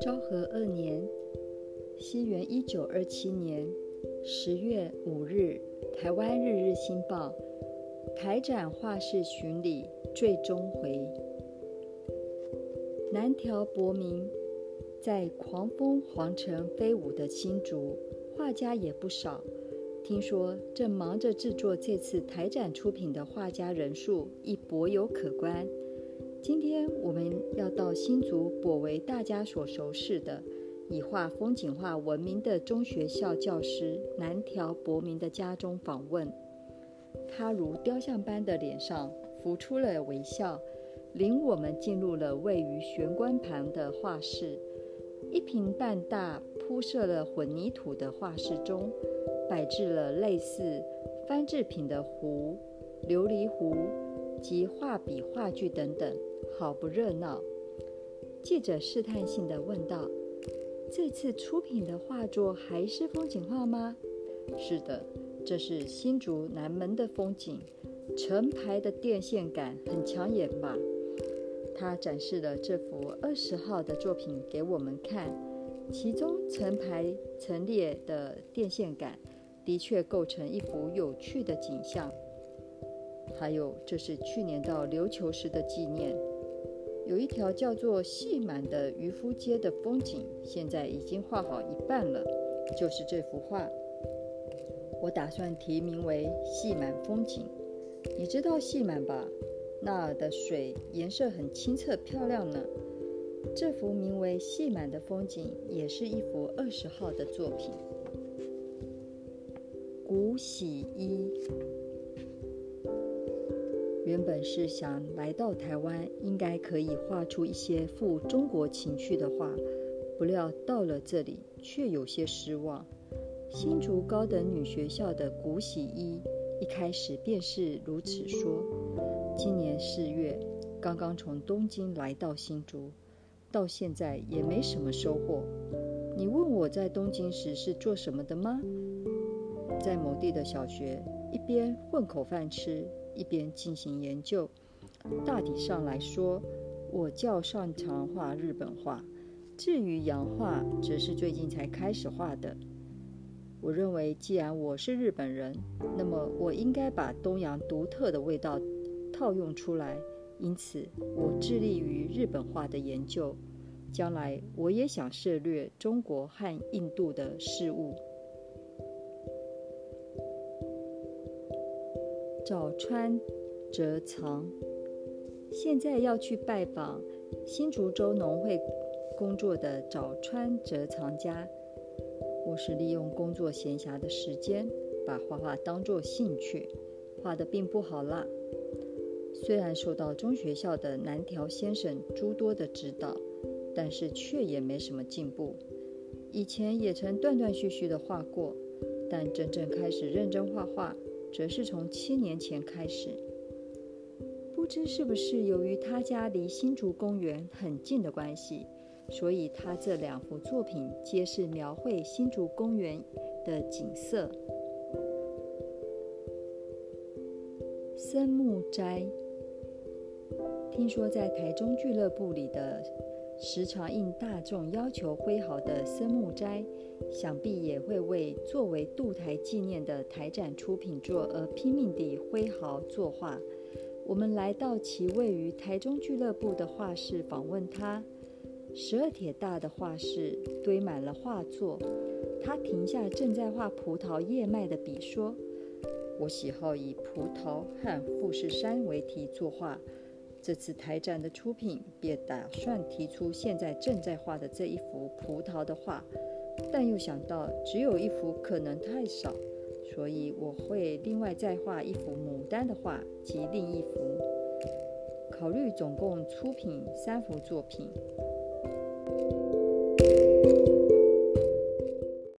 昭和二年，西元一九二七年十月五日，《台湾日日新报》台展画室巡礼最终回，南条博明在狂风皇城飞舞的新竹，画家也不少。听说正忙着制作这次台展出品的画家人数亦颇有可观。今天我们要到新竹颇为大家所熟识的以画风景画闻名的中学校教师南条博明的家中访问。他如雕像般的脸上浮出了微笑，领我们进入了位于玄关旁的画室。一平半大铺设了混凝土的画室中。摆置了类似翻制品的壶、琉璃壶及画笔、画具等等，好不热闹。记者试探性地问道：“这次出品的画作还是风景画吗？”“是的，这是新竹南门的风景，成排的电线杆很抢眼吧？”他展示了这幅二十号的作品给我们看，其中成排陈列的电线杆。的确构成一幅有趣的景象。还有，这是去年到琉球时的纪念。有一条叫做细满的渔夫街的风景，现在已经画好一半了，就是这幅画。我打算题名为“细满风景”。你知道细满吧？那儿的水颜色很清澈漂亮呢。这幅名为“细满”的风景，也是一幅二十号的作品。古喜一原本是想来到台湾，应该可以画出一些富中国情趣的画，不料到了这里却有些失望。新竹高等女学校的古喜一一开始便是如此说。今年四月，刚刚从东京来到新竹，到现在也没什么收获。你问我在东京时是做什么的吗？在某地的小学，一边混口饭吃，一边进行研究。大体上来说，我较擅长画日本画，至于洋画，则是最近才开始画的。我认为，既然我是日本人，那么我应该把东洋独特的味道套用出来。因此，我致力于日本画的研究。将来，我也想涉猎中国和印度的事物。早川哲藏，现在要去拜访新竹州农会工作的早川哲藏家。我是利用工作闲暇的时间，把画画当作兴趣，画的并不好啦。虽然受到中学校的南条先生诸多的指导，但是却也没什么进步。以前也曾断断续续的画过，但真正开始认真画画。则是从七年前开始，不知是不是由于他家离新竹公园很近的关系，所以他这两幅作品皆是描绘新竹公园的景色。森木斋，听说在台中俱乐部里的。时常应大众要求挥毫的森木斋，想必也会为作为渡台纪念的台展出品作而拼命地挥毫作画。我们来到其位于台中俱乐部的画室访问他。十二铁大的画室堆满了画作。他停下正在画葡萄叶脉的笔，说：“我喜好以葡萄和富士山为题作画。”这次台展的出品，便打算提出现在正在画的这一幅葡萄的画，但又想到只有一幅可能太少，所以我会另外再画一幅牡丹的画及另一幅，考虑总共出品三幅作品。